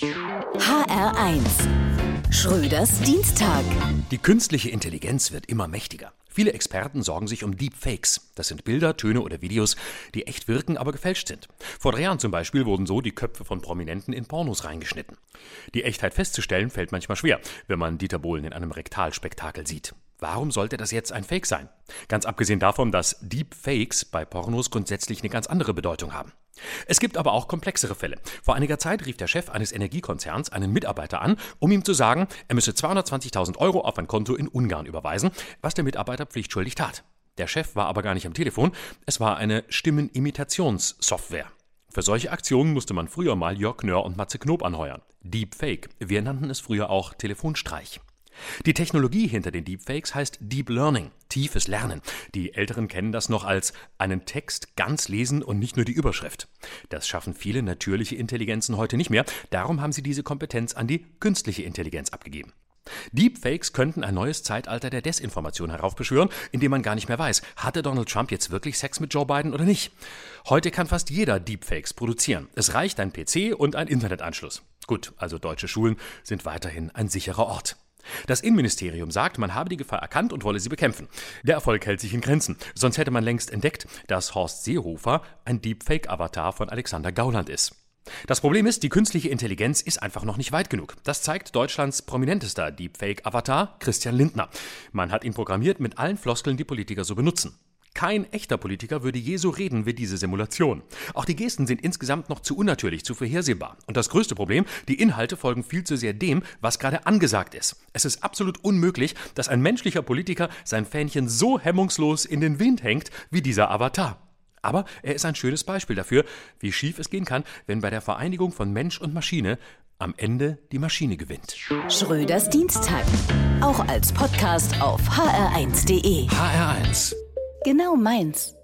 HR1 Schröders Dienstag. Die künstliche Intelligenz wird immer mächtiger. Viele Experten sorgen sich um Deepfakes. Das sind Bilder, Töne oder Videos, die echt wirken, aber gefälscht sind. Vor drei Jahren zum Beispiel wurden so die Köpfe von Prominenten in Pornos reingeschnitten. Die Echtheit festzustellen fällt manchmal schwer, wenn man Dieter Bohlen in einem Rektalspektakel sieht. Warum sollte das jetzt ein Fake sein? Ganz abgesehen davon, dass Deepfakes bei Pornos grundsätzlich eine ganz andere Bedeutung haben. Es gibt aber auch komplexere Fälle. Vor einiger Zeit rief der Chef eines Energiekonzerns einen Mitarbeiter an, um ihm zu sagen, er müsse 220.000 Euro auf ein Konto in Ungarn überweisen, was der Mitarbeiter pflichtschuldig tat. Der Chef war aber gar nicht am Telefon, es war eine Stimmenimitationssoftware. Für solche Aktionen musste man früher mal Jörg Knör und Matze Knob anheuern. Deepfake. Wir nannten es früher auch Telefonstreich. Die Technologie hinter den Deepfakes heißt Deep Learning, tiefes Lernen. Die Älteren kennen das noch als einen Text ganz lesen und nicht nur die Überschrift. Das schaffen viele natürliche Intelligenzen heute nicht mehr, darum haben sie diese Kompetenz an die künstliche Intelligenz abgegeben. Deepfakes könnten ein neues Zeitalter der Desinformation heraufbeschwören, in dem man gar nicht mehr weiß, hatte Donald Trump jetzt wirklich Sex mit Joe Biden oder nicht. Heute kann fast jeder Deepfakes produzieren. Es reicht ein PC und ein Internetanschluss. Gut, also deutsche Schulen sind weiterhin ein sicherer Ort. Das Innenministerium sagt, man habe die Gefahr erkannt und wolle sie bekämpfen. Der Erfolg hält sich in Grenzen. Sonst hätte man längst entdeckt, dass Horst Seehofer ein Deepfake-Avatar von Alexander Gauland ist. Das Problem ist, die künstliche Intelligenz ist einfach noch nicht weit genug. Das zeigt Deutschlands prominentester Deepfake-Avatar, Christian Lindner. Man hat ihn programmiert mit allen Floskeln, die Politiker so benutzen. Kein echter Politiker würde je so reden wie diese Simulation. Auch die Gesten sind insgesamt noch zu unnatürlich, zu vorhersehbar. Und das größte Problem, die Inhalte folgen viel zu sehr dem, was gerade angesagt ist. Es ist absolut unmöglich, dass ein menschlicher Politiker sein Fähnchen so hemmungslos in den Wind hängt wie dieser Avatar. Aber er ist ein schönes Beispiel dafür, wie schief es gehen kann, wenn bei der Vereinigung von Mensch und Maschine am Ende die Maschine gewinnt. Schröders Dienstag. Auch als Podcast auf hr1.de. HR1 Genau meins.